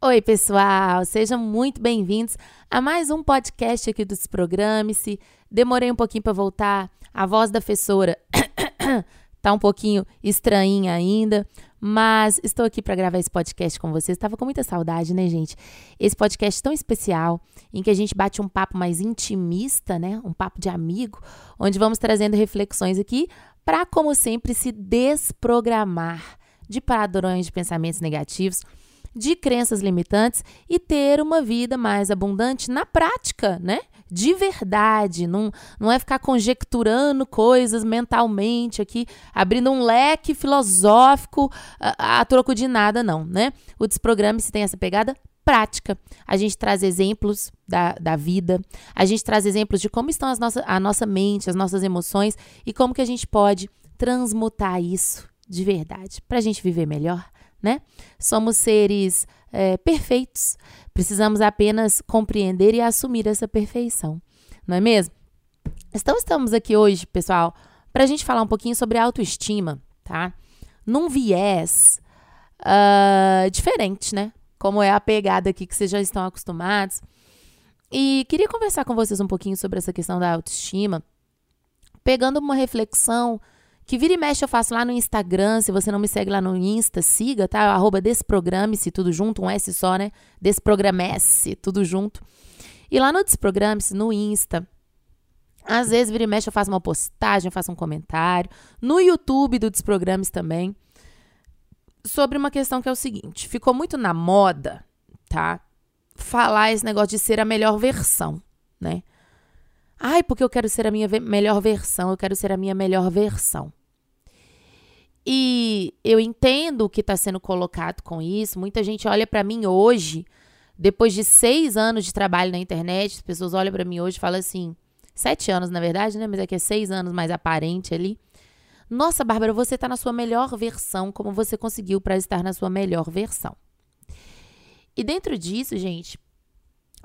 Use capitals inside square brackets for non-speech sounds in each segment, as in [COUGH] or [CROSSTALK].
Oi, pessoal, sejam muito bem-vindos a mais um podcast aqui do Desprograme-se. Demorei um pouquinho para voltar, a voz da professora [COUGHS] tá um pouquinho estranha ainda, mas estou aqui para gravar esse podcast com vocês. Estava com muita saudade, né, gente? Esse podcast tão especial, em que a gente bate um papo mais intimista, né? Um papo de amigo, onde vamos trazendo reflexões aqui para, como sempre, se desprogramar de padrões de pensamentos negativos de crenças limitantes e ter uma vida mais abundante na prática, né? De verdade, não, não é ficar conjecturando coisas mentalmente aqui, abrindo um leque filosófico a, a troco de nada, não, né? O desprograma se tem essa pegada prática. A gente traz exemplos da, da vida, a gente traz exemplos de como estão as nossa, a nossa mente, as nossas emoções e como que a gente pode transmutar isso de verdade para a gente viver melhor, né? Somos seres é, perfeitos, precisamos apenas compreender e assumir essa perfeição, não é mesmo? Então, estamos aqui hoje, pessoal, para a gente falar um pouquinho sobre autoestima, tá? Num viés uh, diferente, né? Como é a pegada aqui que vocês já estão acostumados. E queria conversar com vocês um pouquinho sobre essa questão da autoestima, pegando uma reflexão que vira e mexe eu faço lá no Instagram. Se você não me segue lá no Insta, siga, tá? Arroba Desprograme-se, tudo junto, um S só, né? Desprogramece, tudo junto. E lá no Desprograme-se, no Insta, às vezes vira e mexe eu faço uma postagem, eu faço um comentário. No YouTube do Desprogrames também. Sobre uma questão que é o seguinte: ficou muito na moda, tá? Falar esse negócio de ser a melhor versão, né? Ai, porque eu quero ser a minha melhor versão, eu quero ser a minha melhor versão. E eu entendo o que está sendo colocado com isso. Muita gente olha para mim hoje, depois de seis anos de trabalho na internet, as pessoas olham para mim hoje e falam assim, sete anos na verdade, né? Mas aqui é seis anos mais aparente ali. Nossa, Bárbara, você está na sua melhor versão, como você conseguiu para estar na sua melhor versão. E dentro disso, gente,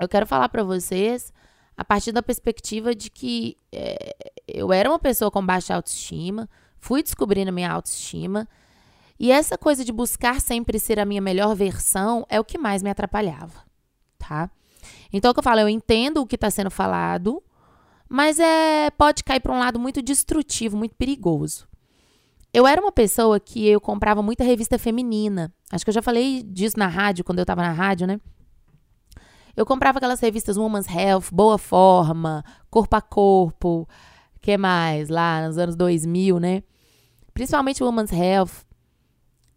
eu quero falar para vocês a partir da perspectiva de que é, eu era uma pessoa com baixa autoestima, fui descobrindo minha autoestima. E essa coisa de buscar sempre ser a minha melhor versão é o que mais me atrapalhava, tá? Então, o que eu falo, eu entendo o que está sendo falado, mas é pode cair para um lado muito destrutivo, muito perigoso. Eu era uma pessoa que eu comprava muita revista feminina. Acho que eu já falei disso na rádio, quando eu estava na rádio, né? Eu comprava aquelas revistas Woman's Health, Boa Forma, Corpo a Corpo, que mais? Lá nos anos 2000, né? Principalmente Women's Health,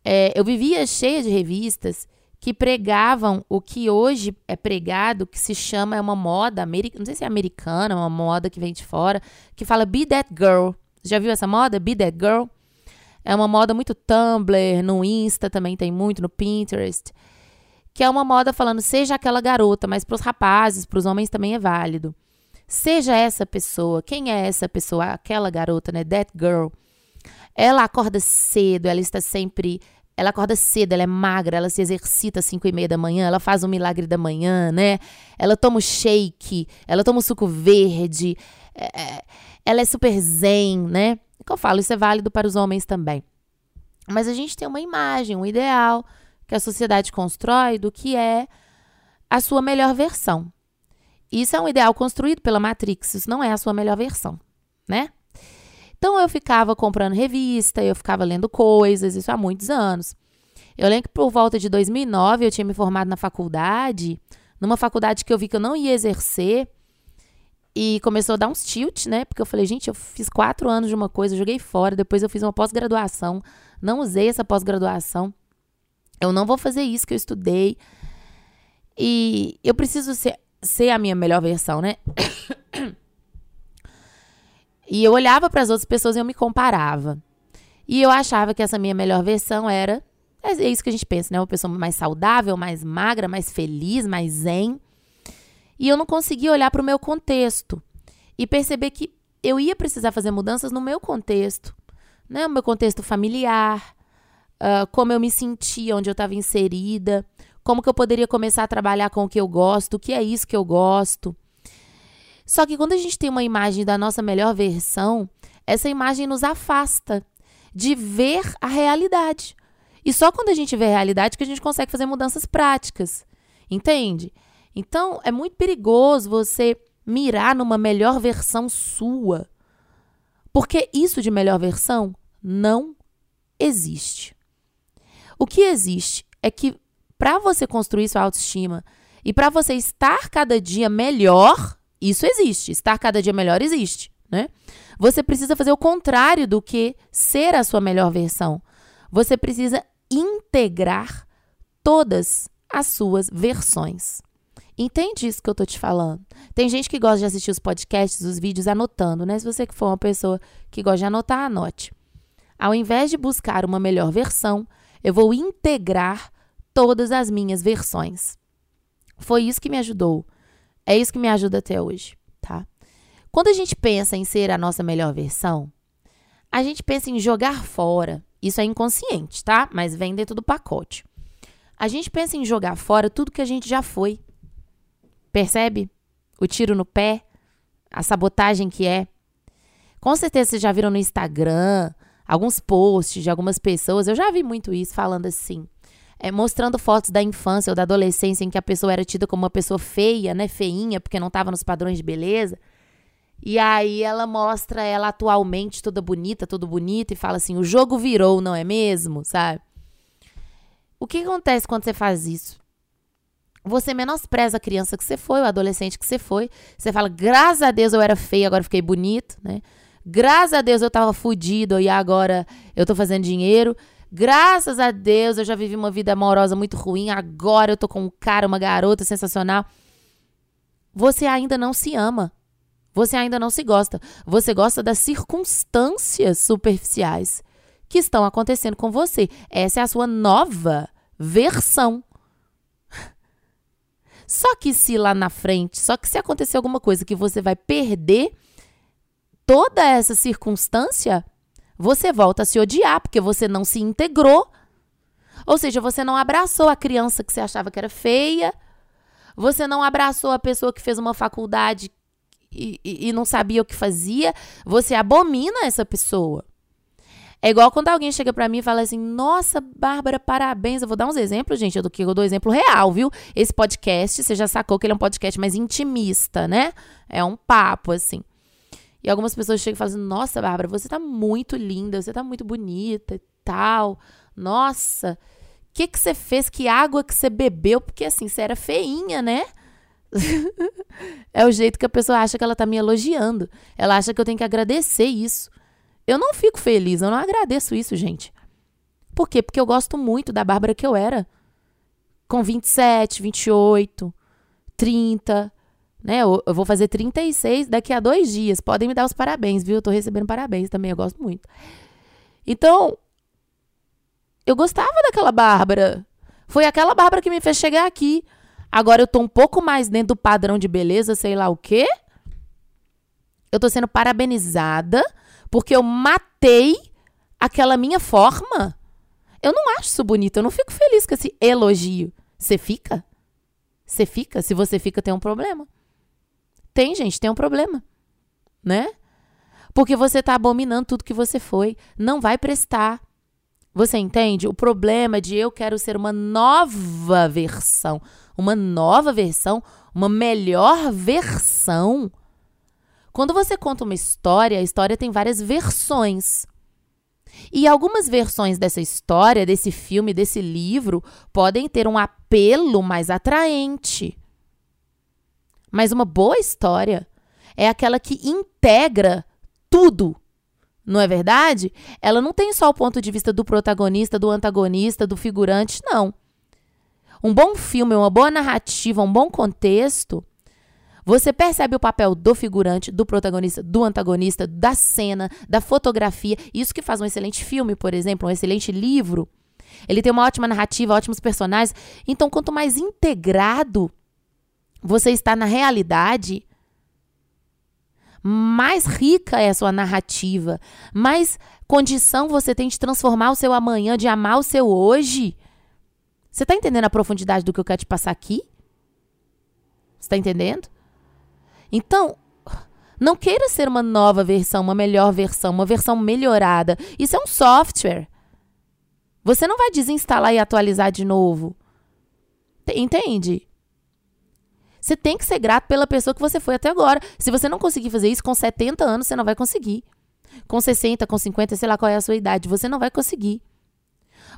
é, eu vivia cheia de revistas que pregavam o que hoje é pregado, que se chama, é uma moda, não sei se é americana, uma moda que vem de fora, que fala Be That Girl. Já viu essa moda? Be That Girl? É uma moda muito Tumblr, no Insta também tem muito, no Pinterest. Que é uma moda falando, seja aquela garota, mas para os rapazes, para os homens também é válido. Seja essa pessoa. Quem é essa pessoa? Aquela garota, né? That girl. Ela acorda cedo, ela está sempre. Ela acorda cedo, ela é magra, ela se exercita às 5 e meia da manhã, ela faz o milagre da manhã, né? Ela toma o shake, ela toma o suco verde, é, é ela é super zen, né? O que eu falo, isso é válido para os homens também. Mas a gente tem uma imagem, um ideal que a sociedade constrói do que é a sua melhor versão. Isso é um ideal construído pela Matrix, isso não é a sua melhor versão, né? Então eu ficava comprando revista, eu ficava lendo coisas, isso há muitos anos. Eu lembro que por volta de 2009 eu tinha me formado na faculdade, numa faculdade que eu vi que eu não ia exercer. E começou a dar uns tilt, né? Porque eu falei, gente, eu fiz quatro anos de uma coisa, joguei fora, depois eu fiz uma pós-graduação, não usei essa pós-graduação. Eu não vou fazer isso que eu estudei. E eu preciso ser, ser a minha melhor versão, né? [COUGHS] E eu olhava para as outras pessoas e eu me comparava. E eu achava que essa minha melhor versão era. É, é isso que a gente pensa, né? Uma pessoa mais saudável, mais magra, mais feliz, mais zen. E eu não conseguia olhar para o meu contexto e perceber que eu ia precisar fazer mudanças no meu contexto, né? O meu contexto familiar, uh, como eu me sentia, onde eu estava inserida, como que eu poderia começar a trabalhar com o que eu gosto, o que é isso que eu gosto. Só que quando a gente tem uma imagem da nossa melhor versão, essa imagem nos afasta de ver a realidade. E só quando a gente vê a realidade que a gente consegue fazer mudanças práticas. Entende? Então, é muito perigoso você mirar numa melhor versão sua. Porque isso de melhor versão não existe. O que existe é que para você construir sua autoestima e para você estar cada dia melhor, isso existe. Estar cada dia melhor existe, né? Você precisa fazer o contrário do que ser a sua melhor versão. Você precisa integrar todas as suas versões. Entende isso que eu tô te falando? Tem gente que gosta de assistir os podcasts, os vídeos anotando, né? Se você for uma pessoa que gosta de anotar, anote. Ao invés de buscar uma melhor versão, eu vou integrar todas as minhas versões. Foi isso que me ajudou. É isso que me ajuda até hoje, tá? Quando a gente pensa em ser a nossa melhor versão, a gente pensa em jogar fora. Isso é inconsciente, tá? Mas vem dentro do pacote. A gente pensa em jogar fora tudo que a gente já foi. Percebe? O tiro no pé, a sabotagem que é. Com certeza vocês já viram no Instagram alguns posts de algumas pessoas. Eu já vi muito isso falando assim. É, mostrando fotos da infância ou da adolescência em que a pessoa era tida como uma pessoa feia, né? Feinha, porque não estava nos padrões de beleza. E aí ela mostra ela atualmente toda bonita, tudo bonito, e fala assim: o jogo virou, não é mesmo? Sabe? O que acontece quando você faz isso? Você menospreza a criança que você foi, o adolescente que você foi. Você fala, graças a Deus eu era feia, agora fiquei bonito, né? Graças a Deus eu tava fudido e agora eu tô fazendo dinheiro. Graças a Deus eu já vivi uma vida amorosa muito ruim, agora eu tô com um cara, uma garota sensacional. Você ainda não se ama. Você ainda não se gosta. Você gosta das circunstâncias superficiais que estão acontecendo com você. Essa é a sua nova versão. Só que se lá na frente, só que se acontecer alguma coisa que você vai perder toda essa circunstância, você volta a se odiar, porque você não se integrou. Ou seja, você não abraçou a criança que você achava que era feia, você não abraçou a pessoa que fez uma faculdade e, e, e não sabia o que fazia, você abomina essa pessoa. É igual quando alguém chega para mim e fala assim: Nossa, Bárbara, parabéns. Eu vou dar uns exemplos, gente. Eu do que eu dou exemplo real, viu? Esse podcast, você já sacou que ele é um podcast mais intimista, né? É um papo, assim. E algumas pessoas chegam e falam assim: Nossa, Bárbara, você tá muito linda, você tá muito bonita e tal. Nossa, o que, que você fez? Que água que você bebeu? Porque assim, você era feinha, né? [LAUGHS] é o jeito que a pessoa acha que ela tá me elogiando. Ela acha que eu tenho que agradecer isso. Eu não fico feliz, eu não agradeço isso, gente. Por quê? Porque eu gosto muito da Bárbara que eu era. Com 27, 28, 30, né? Eu, eu, vou fazer 36 daqui a dois dias. Podem me dar os parabéns, viu? Eu tô recebendo parabéns também, eu gosto muito. Então, eu gostava daquela Bárbara. Foi aquela Bárbara que me fez chegar aqui. Agora eu tô um pouco mais dentro do padrão de beleza, sei lá o quê. Eu tô sendo parabenizada porque eu matei aquela minha forma. Eu não acho isso bonito, eu não fico feliz com esse elogio. Você fica? Você fica? Se você fica, tem um problema. Tem, gente, tem um problema, né? Porque você está abominando tudo que você foi. Não vai prestar. Você entende? O problema é de eu quero ser uma nova versão. Uma nova versão, uma melhor versão. Quando você conta uma história, a história tem várias versões. E algumas versões dessa história, desse filme, desse livro, podem ter um apelo mais atraente. Mas uma boa história é aquela que integra tudo. Não é verdade? Ela não tem só o ponto de vista do protagonista, do antagonista, do figurante, não. Um bom filme, uma boa narrativa, um bom contexto, você percebe o papel do figurante, do protagonista, do antagonista, da cena, da fotografia. Isso que faz um excelente filme, por exemplo, um excelente livro. Ele tem uma ótima narrativa, ótimos personagens. Então, quanto mais integrado você está na realidade, mais rica é a sua narrativa, mais condição você tem de transformar o seu amanhã, de amar o seu hoje. Você está entendendo a profundidade do que eu quero te passar aqui? Você está entendendo? Então, não queira ser uma nova versão, uma melhor versão, uma versão melhorada. Isso é um software. Você não vai desinstalar e atualizar de novo. Entende? Você tem que ser grato pela pessoa que você foi até agora. Se você não conseguir fazer isso com 70 anos, você não vai conseguir. Com 60, com 50, sei lá qual é a sua idade, você não vai conseguir.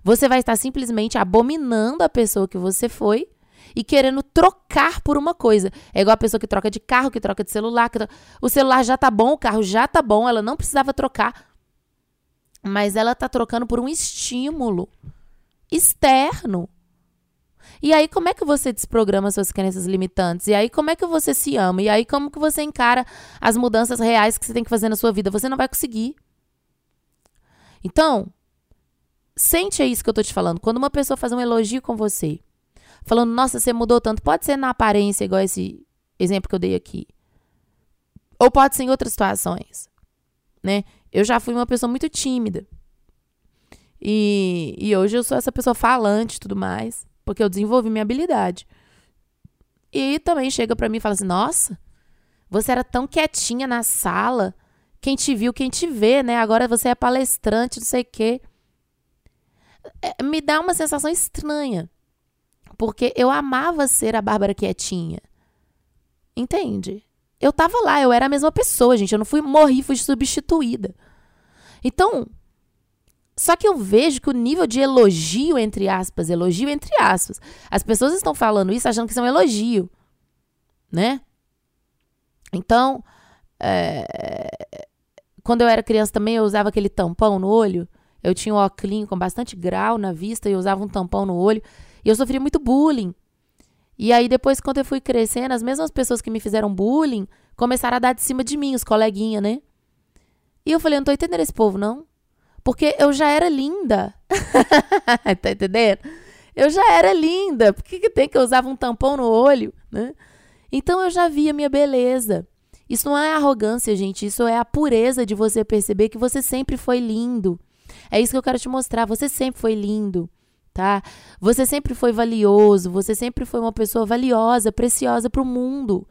Você vai estar simplesmente abominando a pessoa que você foi e querendo trocar por uma coisa. É igual a pessoa que troca de carro, que troca de celular. O celular já tá bom, o carro já tá bom, ela não precisava trocar. Mas ela tá trocando por um estímulo externo. E aí, como é que você desprograma suas crenças limitantes? E aí, como é que você se ama? E aí, como que você encara as mudanças reais que você tem que fazer na sua vida? Você não vai conseguir. Então, sente isso que eu tô te falando. Quando uma pessoa faz um elogio com você, falando, nossa, você mudou tanto, pode ser na aparência, igual esse exemplo que eu dei aqui. Ou pode ser em outras situações, né? Eu já fui uma pessoa muito tímida. E, e hoje eu sou essa pessoa falante e tudo mais, porque eu desenvolvi minha habilidade. E também chega para mim e fala assim: "Nossa, você era tão quietinha na sala, quem te viu, quem te vê, né? Agora você é palestrante, não sei o quê". É, me dá uma sensação estranha. Porque eu amava ser a Bárbara quietinha. Entende? Eu tava lá, eu era a mesma pessoa, gente. Eu não fui morri, fui substituída. Então, só que eu vejo que o nível de elogio, entre aspas, elogio entre aspas, as pessoas estão falando isso achando que isso é elogio, né? Então, é, quando eu era criança também, eu usava aquele tampão no olho. Eu tinha um óculos com bastante grau na vista e usava um tampão no olho. E eu sofria muito bullying. E aí, depois, quando eu fui crescendo, as mesmas pessoas que me fizeram bullying começaram a dar de cima de mim, os coleguinhas, né? E eu falei, eu não tô entendendo esse povo, não. Porque eu já era linda. [LAUGHS] tá entendendo? Eu já era linda. Por que, que tem que eu usava um tampão no olho, né? Então eu já via minha beleza. Isso não é arrogância, gente. Isso é a pureza de você perceber que você sempre foi lindo. É isso que eu quero te mostrar. Você sempre foi lindo tá? Você sempre foi valioso, você sempre foi uma pessoa valiosa, preciosa para o mundo.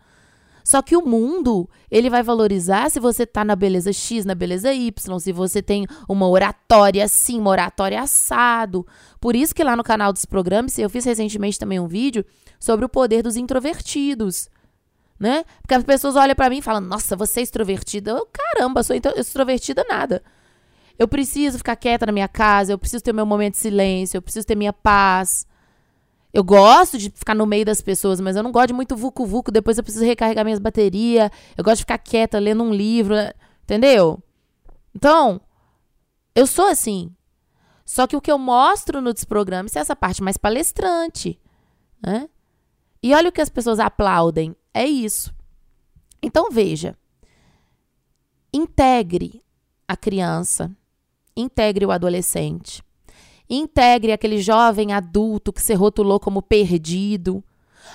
Só que o mundo, ele vai valorizar se você tá na beleza X, na beleza Y, se você tem uma oratória assim, uma oratória assado. Por isso que lá no canal dos programas, eu fiz recentemente também um vídeo sobre o poder dos introvertidos. Né? Porque as pessoas olham para mim e falam: "Nossa, você é extrovertida". Eu, caramba, sou extrovertida nada. Eu preciso ficar quieta na minha casa, eu preciso ter meu momento de silêncio, eu preciso ter minha paz. Eu gosto de ficar no meio das pessoas, mas eu não gosto de muito vucu-vucu. Depois eu preciso recarregar minhas baterias. Eu gosto de ficar quieta lendo um livro, entendeu? Então, eu sou assim. Só que o que eu mostro no desprograma é essa parte mais palestrante. Né? E olha o que as pessoas aplaudem. É isso. Então, veja. Integre a criança integre o adolescente. Integre aquele jovem adulto que se rotulou como perdido.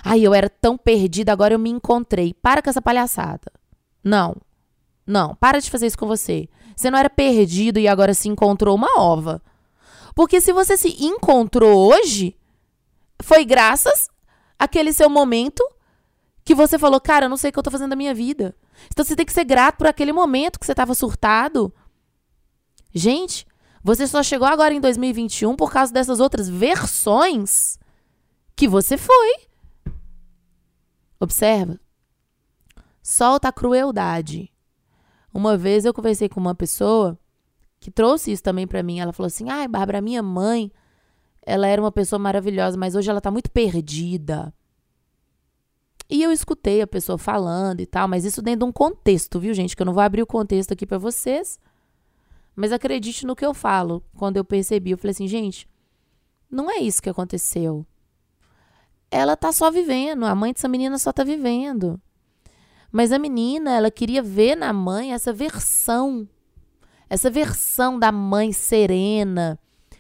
Ai, eu era tão perdida, agora eu me encontrei. Para com essa palhaçada. Não. Não, para de fazer isso com você. Você não era perdido e agora se encontrou uma ova. Porque se você se encontrou hoje, foi graças àquele seu momento que você falou, cara, eu não sei o que eu tô fazendo da minha vida. Então você tem que ser grato por aquele momento que você estava surtado, Gente, você só chegou agora em 2021 por causa dessas outras versões que você foi. Observa. Solta a crueldade. Uma vez eu conversei com uma pessoa que trouxe isso também para mim. Ela falou assim: "Ai, Bárbara, minha mãe, ela era uma pessoa maravilhosa, mas hoje ela tá muito perdida". E eu escutei a pessoa falando e tal, mas isso dentro de um contexto, viu, gente? Que eu não vou abrir o contexto aqui para vocês. Mas acredite no que eu falo. Quando eu percebi, eu falei assim, gente, não é isso que aconteceu. Ela tá só vivendo, a mãe dessa menina só tá vivendo. Mas a menina, ela queria ver na mãe essa versão. Essa versão da mãe serena,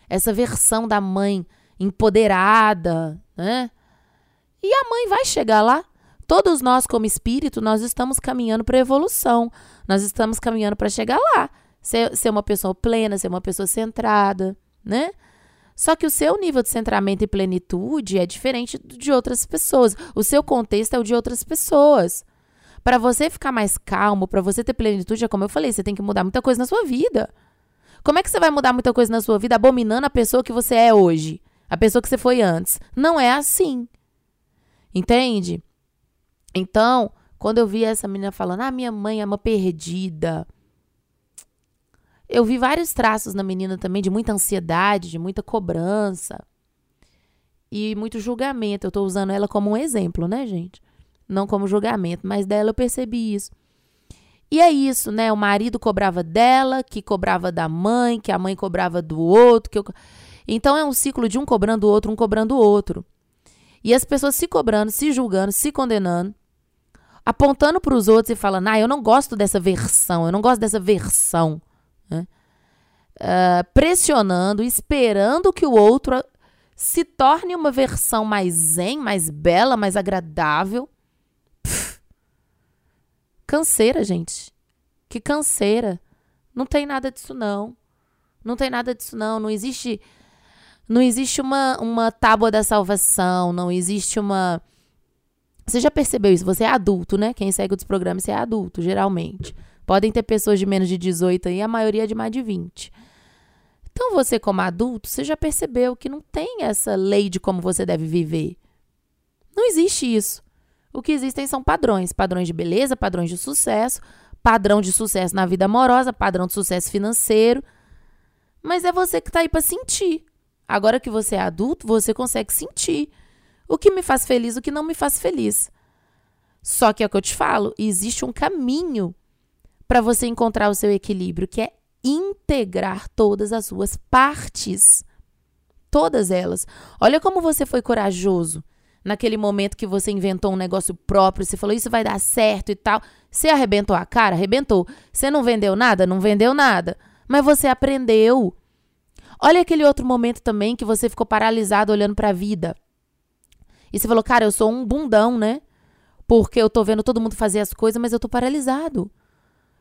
essa versão da mãe empoderada, né? E a mãe vai chegar lá. Todos nós, como espírito, nós estamos caminhando para evolução. Nós estamos caminhando para chegar lá ser, ser uma pessoa plena, ser uma pessoa centrada, né? Só que o seu nível de centramento e plenitude é diferente de outras pessoas. O seu contexto é o de outras pessoas. Para você ficar mais calmo, para você ter plenitude, é como eu falei, você tem que mudar muita coisa na sua vida. Como é que você vai mudar muita coisa na sua vida abominando a pessoa que você é hoje? A pessoa que você foi antes? Não é assim. Entende? Então, quando eu vi essa menina falando, ah, minha mãe é uma perdida. Eu vi vários traços na menina também de muita ansiedade, de muita cobrança e muito julgamento. Eu tô usando ela como um exemplo, né, gente? Não como julgamento, mas dela eu percebi isso. E é isso, né? O marido cobrava dela, que cobrava da mãe, que a mãe cobrava do outro. Que eu... Então é um ciclo de um cobrando o outro, um cobrando o outro. E as pessoas se cobrando, se julgando, se condenando, apontando para os outros e falando: ah, eu não gosto dessa versão, eu não gosto dessa versão. Né? Uh, pressionando, esperando que o outro se torne uma versão mais zen, mais bela, mais agradável. Pff, canseira, gente. Que canseira. Não tem nada disso, não. Não tem nada disso, não. Não existe. Não existe uma, uma tábua da salvação. Não existe uma. Você já percebeu isso? Você é adulto, né? Quem segue os programas, é adulto, geralmente. Podem ter pessoas de menos de 18 aí, a maioria de mais de 20. Então, você, como adulto, você já percebeu que não tem essa lei de como você deve viver. Não existe isso. O que existem são padrões: padrões de beleza, padrões de sucesso, padrão de sucesso na vida amorosa, padrão de sucesso financeiro. Mas é você que está aí para sentir. Agora que você é adulto, você consegue sentir o que me faz feliz, o que não me faz feliz. Só que é o que eu te falo: existe um caminho para você encontrar o seu equilíbrio, que é integrar todas as suas partes. Todas elas. Olha como você foi corajoso naquele momento que você inventou um negócio próprio, você falou isso vai dar certo e tal. Você arrebentou a cara? Arrebentou. Você não vendeu nada? Não vendeu nada. Mas você aprendeu. Olha aquele outro momento também que você ficou paralisado olhando para a vida. E você falou, cara, eu sou um bundão, né? Porque eu tô vendo todo mundo fazer as coisas, mas eu tô paralisado.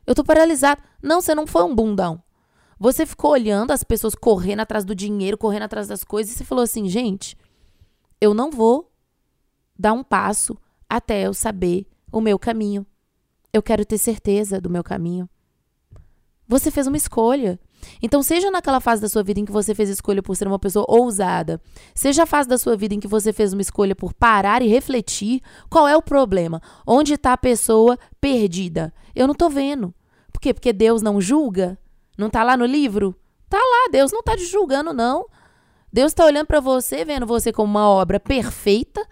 Eu tô paralisado. Não, você não foi um bundão. Você ficou olhando as pessoas correndo atrás do dinheiro, correndo atrás das coisas, e você falou assim, gente, eu não vou dar um passo até eu saber o meu caminho. Eu quero ter certeza do meu caminho. Você fez uma escolha. Então, seja naquela fase da sua vida em que você fez escolha por ser uma pessoa ousada, seja a fase da sua vida em que você fez uma escolha por parar e refletir, qual é o problema? Onde está a pessoa perdida? Eu não estou vendo. Por quê? Porque Deus não julga? Não está lá no livro? Tá lá, Deus não está te julgando, não. Deus está olhando para você, vendo você como uma obra perfeita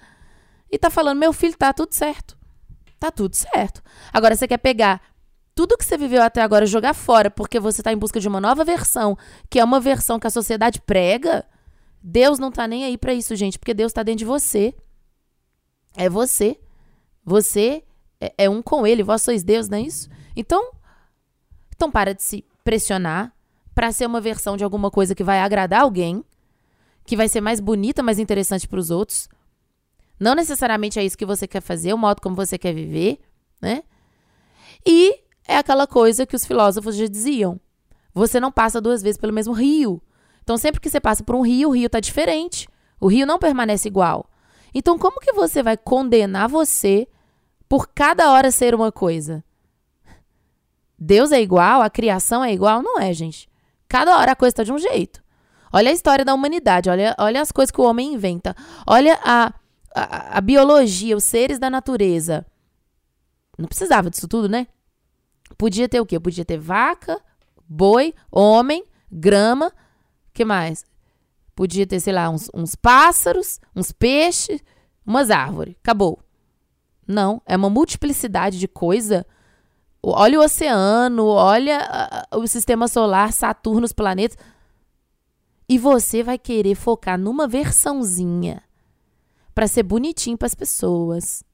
e está falando: meu filho, tá tudo certo. Tá tudo certo. Agora você quer pegar tudo que você viveu até agora jogar fora porque você está em busca de uma nova versão, que é uma versão que a sociedade prega, Deus não está nem aí para isso, gente, porque Deus está dentro de você. É você. Você é, é, um com ele, vós sois Deus, não é isso? Então, então para de se pressionar para ser uma versão de alguma coisa que vai agradar alguém, que vai ser mais bonita, mais interessante para os outros. Não necessariamente é isso que você quer fazer, o modo como você quer viver, né? E é aquela coisa que os filósofos já diziam. Você não passa duas vezes pelo mesmo rio. Então, sempre que você passa por um rio, o rio está diferente. O rio não permanece igual. Então, como que você vai condenar você por cada hora ser uma coisa? Deus é igual? A criação é igual? Não é, gente. Cada hora a coisa está de um jeito. Olha a história da humanidade, olha, olha as coisas que o homem inventa. Olha a, a, a biologia, os seres da natureza. Não precisava disso tudo, né? Podia ter o quê? Podia ter vaca, boi, homem, grama, que mais? Podia ter, sei lá, uns, uns pássaros, uns peixes, umas árvores. Acabou. Não, é uma multiplicidade de coisa. Olha o oceano, olha o sistema solar, Saturno, os planetas. E você vai querer focar numa versãozinha para ser bonitinho para as pessoas,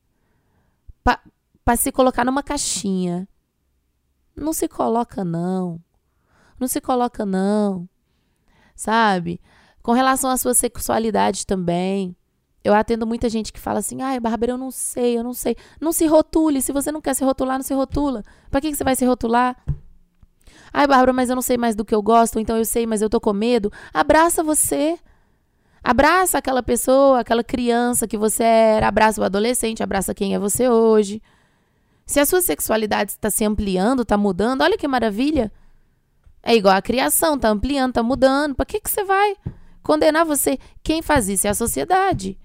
para se colocar numa caixinha. Não se coloca, não. Não se coloca, não. Sabe? Com relação à sua sexualidade também. Eu atendo muita gente que fala assim: ai, Bárbara, eu não sei, eu não sei. Não se rotule. Se você não quer se rotular, não se rotula. Pra que, que você vai se rotular? Ai, Bárbara, mas eu não sei mais do que eu gosto, então eu sei, mas eu tô com medo. Abraça você. Abraça aquela pessoa, aquela criança que você era. Abraça o adolescente, abraça quem é você hoje. Se a sua sexualidade está se ampliando, está mudando, olha que maravilha. É igual a criação, tá ampliando, tá mudando. Para que que você vai condenar você? Quem faz isso é a sociedade.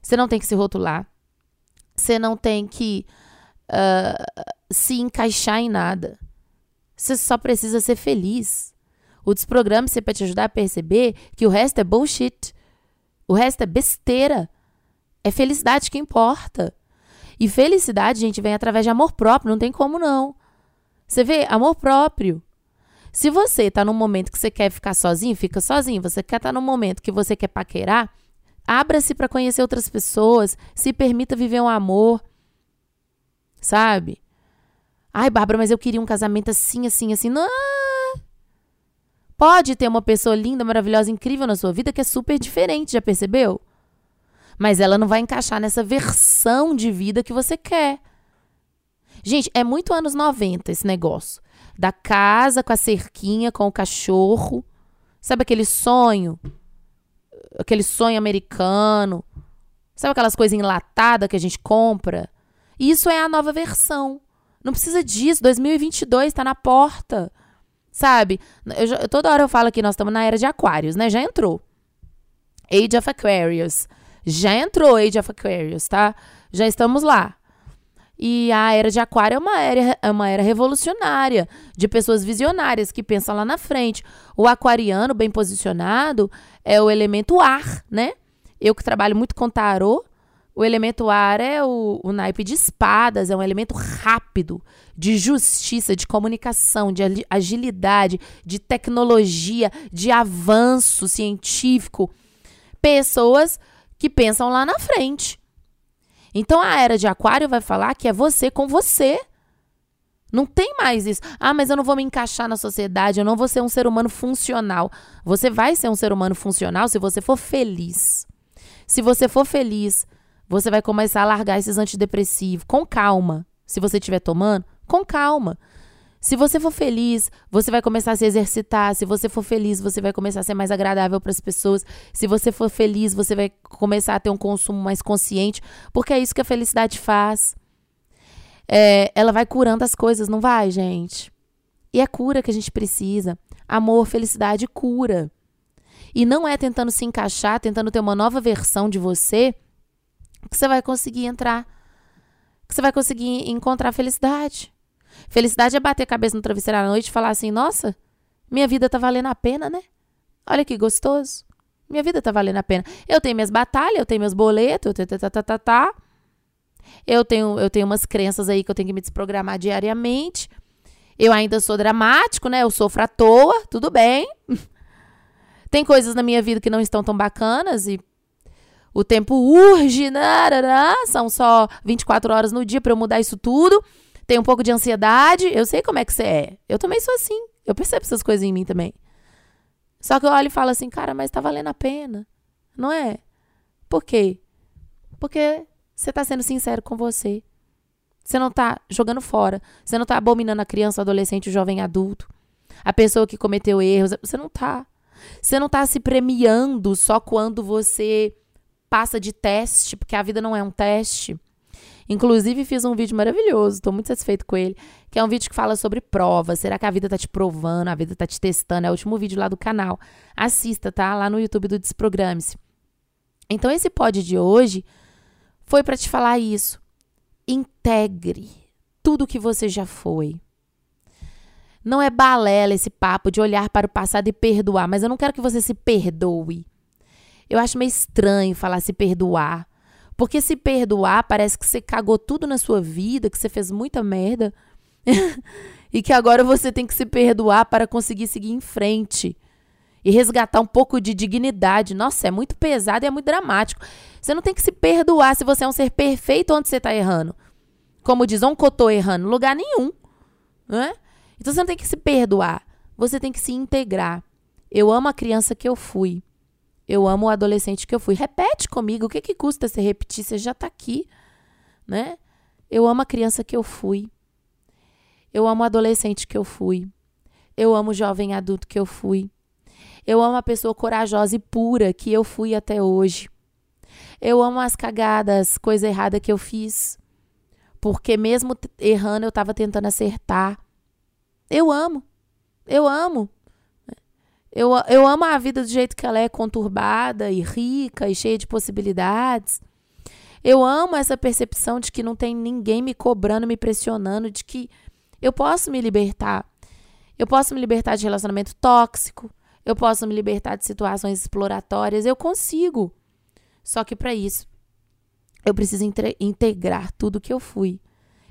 Você não tem que se rotular. Você não tem que uh, se encaixar em nada. Você só precisa ser feliz. O desprograma você para te ajudar a perceber que o resto é bullshit. O resto é besteira. É felicidade que importa. E felicidade, gente, vem através de amor próprio, não tem como não. Você vê, amor próprio. Se você tá num momento que você quer ficar sozinho, fica sozinho. Você quer estar tá num momento que você quer paquerar, abra-se para conhecer outras pessoas, se permita viver um amor. Sabe? Ai, Bárbara, mas eu queria um casamento assim, assim, assim. Não. Pode ter uma pessoa linda, maravilhosa, incrível na sua vida que é super diferente, já percebeu? Mas ela não vai encaixar nessa versão de vida que você quer. Gente, é muito anos 90 esse negócio. Da casa com a cerquinha, com o cachorro. Sabe aquele sonho? Aquele sonho americano. Sabe aquelas coisas enlatadas que a gente compra? Isso é a nova versão. Não precisa disso. 2022 está na porta. Sabe? Eu toda hora eu falo que nós estamos na era de Aquários, né? Já entrou. Age of Aquarius. Já entrou Age of Aquarius, tá? Já estamos lá. E a era de Aquário é uma era, é uma era revolucionária, de pessoas visionárias que pensam lá na frente. O aquariano, bem posicionado, é o elemento ar, né? Eu que trabalho muito com tarô, o elemento ar é o, o naipe de espadas, é um elemento rápido, de justiça, de comunicação, de agilidade, de tecnologia, de avanço científico. Pessoas que pensam lá na frente. Então a era de Aquário vai falar que é você com você. Não tem mais isso. Ah, mas eu não vou me encaixar na sociedade, eu não vou ser um ser humano funcional. Você vai ser um ser humano funcional se você for feliz. Se você for feliz, você vai começar a largar esses antidepressivos com calma. Se você estiver tomando, com calma. Se você for feliz, você vai começar a se exercitar. Se você for feliz, você vai começar a ser mais agradável para as pessoas. Se você for feliz, você vai começar a ter um consumo mais consciente, porque é isso que a felicidade faz. É, ela vai curando as coisas, não vai, gente? E é cura que a gente precisa. Amor, felicidade, cura. E não é tentando se encaixar, tentando ter uma nova versão de você, que você vai conseguir entrar, que você vai conseguir encontrar felicidade. Felicidade é bater a cabeça no travesseiro à noite e falar assim: nossa, minha vida tá valendo a pena, né? Olha que gostoso. Minha vida tá valendo a pena. Eu tenho minhas batalhas, eu tenho meus boletos, tá, tá, tá, tá. Eu tenho, eu tenho umas crenças aí que eu tenho que me desprogramar diariamente. Eu ainda sou dramático, né? Eu sofro à toa, tudo bem. [LAUGHS] Tem coisas na minha vida que não estão tão bacanas e o tempo urge, né? são só 24 horas no dia para eu mudar isso tudo tem um pouco de ansiedade. Eu sei como é que você é. Eu também sou assim. Eu percebo essas coisas em mim também. Só que eu olho e falo assim, cara, mas tá valendo a pena. Não é? Por quê? Porque você tá sendo sincero com você. Você não tá jogando fora. Você não tá abominando a criança, o adolescente, o jovem adulto. A pessoa que cometeu erros. Você não tá. Você não tá se premiando só quando você passa de teste, porque a vida não é um teste. Inclusive, fiz um vídeo maravilhoso, estou muito satisfeito com ele, que é um vídeo que fala sobre provas. Será que a vida tá te provando, a vida tá te testando? É o último vídeo lá do canal. Assista, tá? Lá no YouTube do Desprograme-se. Então, esse pod de hoje foi para te falar isso. Integre tudo que você já foi. Não é balela esse papo de olhar para o passado e perdoar, mas eu não quero que você se perdoe. Eu acho meio estranho falar se perdoar. Porque se perdoar, parece que você cagou tudo na sua vida, que você fez muita merda. [LAUGHS] e que agora você tem que se perdoar para conseguir seguir em frente. E resgatar um pouco de dignidade. Nossa, é muito pesado e é muito dramático. Você não tem que se perdoar se você é um ser perfeito onde você está errando. Como diz, um cotô errando, lugar nenhum. Né? Então você não tem que se perdoar. Você tem que se integrar. Eu amo a criança que eu fui. Eu amo o adolescente que eu fui. Repete comigo. O que, que custa você repetir? Você já está aqui, né? Eu amo a criança que eu fui. Eu amo o adolescente que eu fui. Eu amo o jovem adulto que eu fui. Eu amo a pessoa corajosa e pura que eu fui até hoje. Eu amo as cagadas, coisa errada que eu fiz. Porque mesmo errando, eu estava tentando acertar. Eu amo. Eu amo. Eu, eu amo a vida do jeito que ela é conturbada e rica e cheia de possibilidades. Eu amo essa percepção de que não tem ninguém me cobrando, me pressionando, de que eu posso me libertar. Eu posso me libertar de relacionamento tóxico. Eu posso me libertar de situações exploratórias. Eu consigo. Só que para isso, eu preciso integrar tudo que eu fui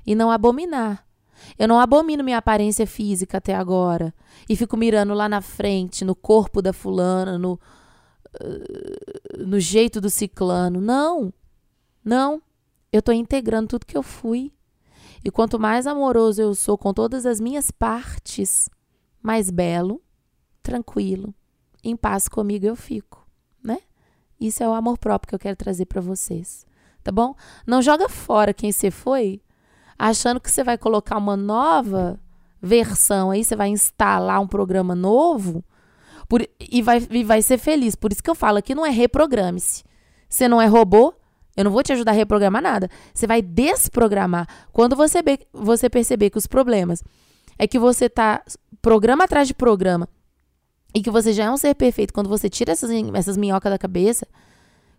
e não abominar. Eu não abomino minha aparência física até agora e fico mirando lá na frente, no corpo da fulana, no, uh, no jeito do ciclano. Não. Não. Eu estou integrando tudo que eu fui. E quanto mais amoroso eu sou com todas as minhas partes, mais belo, tranquilo, em paz comigo eu fico, né? Isso é o amor próprio que eu quero trazer para vocês, tá bom? Não joga fora quem você foi, achando que você vai colocar uma nova versão aí, você vai instalar um programa novo por, e, vai, e vai ser feliz. Por isso que eu falo aqui não é reprograme-se. Você não é robô, eu não vou te ajudar a reprogramar nada. Você vai desprogramar. Quando você, você perceber que os problemas é que você tá programa atrás de programa e que você já é um ser perfeito, quando você tira essas, essas minhocas da cabeça,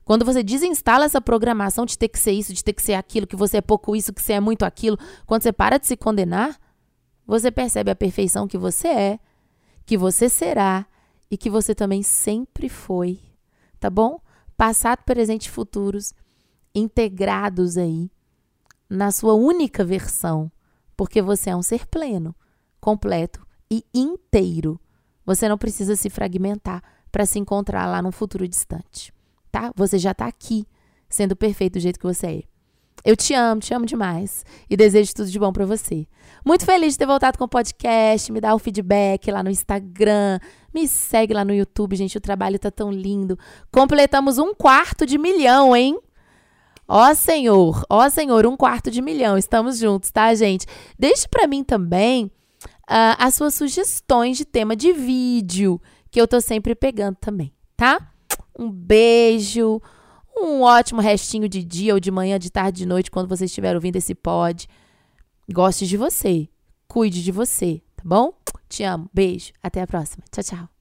quando você desinstala essa programação de ter que ser isso, de ter que ser aquilo, que você é pouco isso, que você é muito aquilo, quando você para de se condenar, você percebe a perfeição que você é, que você será e que você também sempre foi. Tá bom? Passado, presente e futuros integrados aí na sua única versão, porque você é um ser pleno, completo e inteiro. Você não precisa se fragmentar para se encontrar lá num futuro distante, tá? Você já está aqui, sendo perfeito do jeito que você é. Eu te amo, te amo demais e desejo tudo de bom para você. Muito feliz de ter voltado com o podcast, me dá o feedback lá no Instagram, me segue lá no YouTube, gente, o trabalho tá tão lindo. Completamos um quarto de milhão, hein? Ó Senhor, ó Senhor, um quarto de milhão. Estamos juntos, tá, gente? Deixe para mim também uh, as suas sugestões de tema de vídeo, que eu tô sempre pegando também, tá? Um beijo, um ótimo restinho de dia ou de manhã, de tarde, de noite, quando você estiver ouvindo esse pod. Goste de você, cuide de você, tá bom? Te amo, beijo, até a próxima. Tchau, tchau.